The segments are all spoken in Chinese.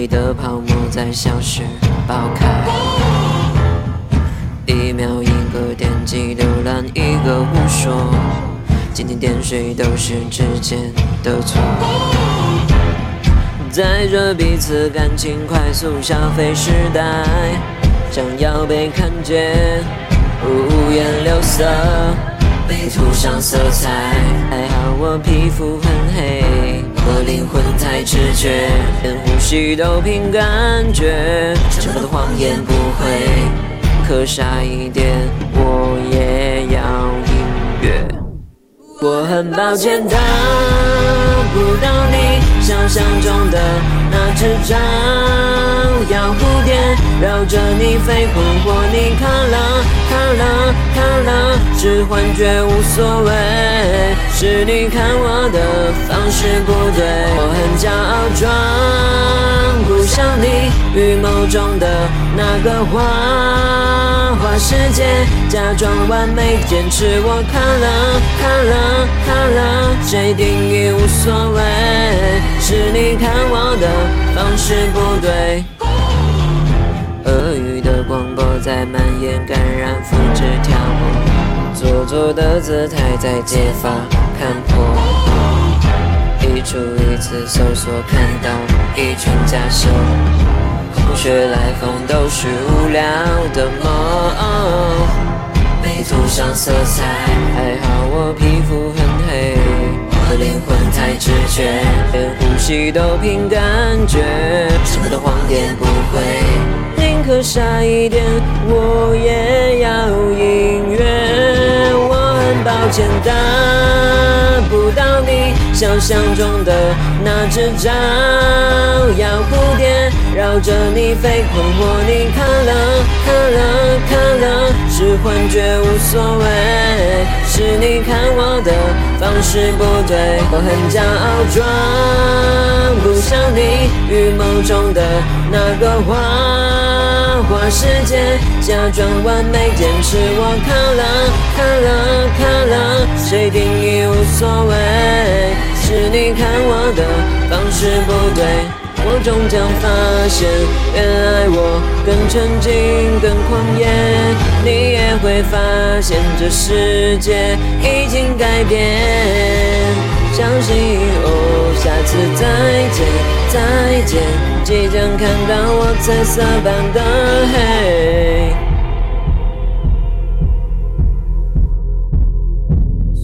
上传下载，里的泡沫在消失爆开。一秒一个点击浏览，一个胡说，蜻蜓点水都是指尖的错。在这彼此感情快速消费时代，想要被看见，五颜六色。被涂上色彩，我皮肤很黑，我灵魂太直觉，连呼吸都凭感觉。什么的谎言不会，可傻一点，我也要音乐。我很抱歉达不到你想象中的那只张要蝴蝶，绕着你飞，困惑你看了看了看了。是幻觉无所谓，是你看我的方式不对。我很骄傲，装不像你预谋中的那个花花世界，假装完美，坚持我看了看了看了，谁定义无所谓，是你看我的方式不对。鳄鱼的广播在蔓延，感染，复制跳过。做作的姿态在揭发看破，一出一次搜索看到一群假设，空穴来风都是无聊的梦。被涂上色彩，还好我皮肤很黑，我的灵魂太直觉，连呼吸都凭感觉，什么的谎言不会，宁可傻一点，我也要。抱歉，得不到你想象中的那只招摇蝴蝶，绕着你飞，困惑你看了看了看了，是幻觉无所谓，是你看我的方式不对，我很骄傲，装。像你预谋中的那个花花世界，假装完美，坚持我看了看了靠了。谁定义无所谓，是你看我的方式不对，我终将发现，原来我更沉静、更狂野，你也会发现这世界已经改变。相信哦，见，再见，即将看到我彩色般的黑。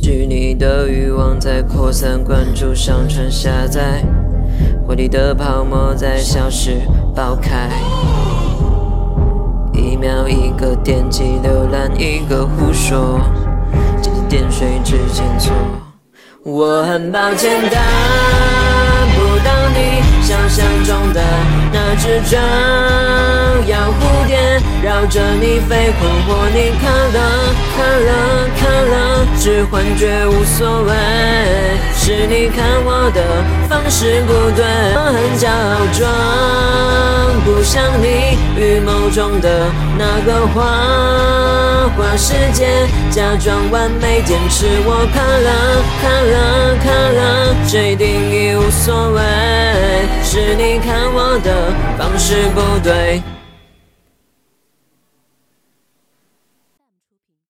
虚拟的欲望在扩散，关注、上传、下载，回忆的泡沫在消失、爆开。一秒一个点击浏览，一个胡说，点点水之间错。我很抱歉得着你飞，困惑你看了看了看了。是幻觉无所谓，是你看我的方式不对。我很骄傲，装不像你预谋中的那个花花世界，假装完美，坚持我看了看了看了，谁定义无所谓，是你看我的方式不对。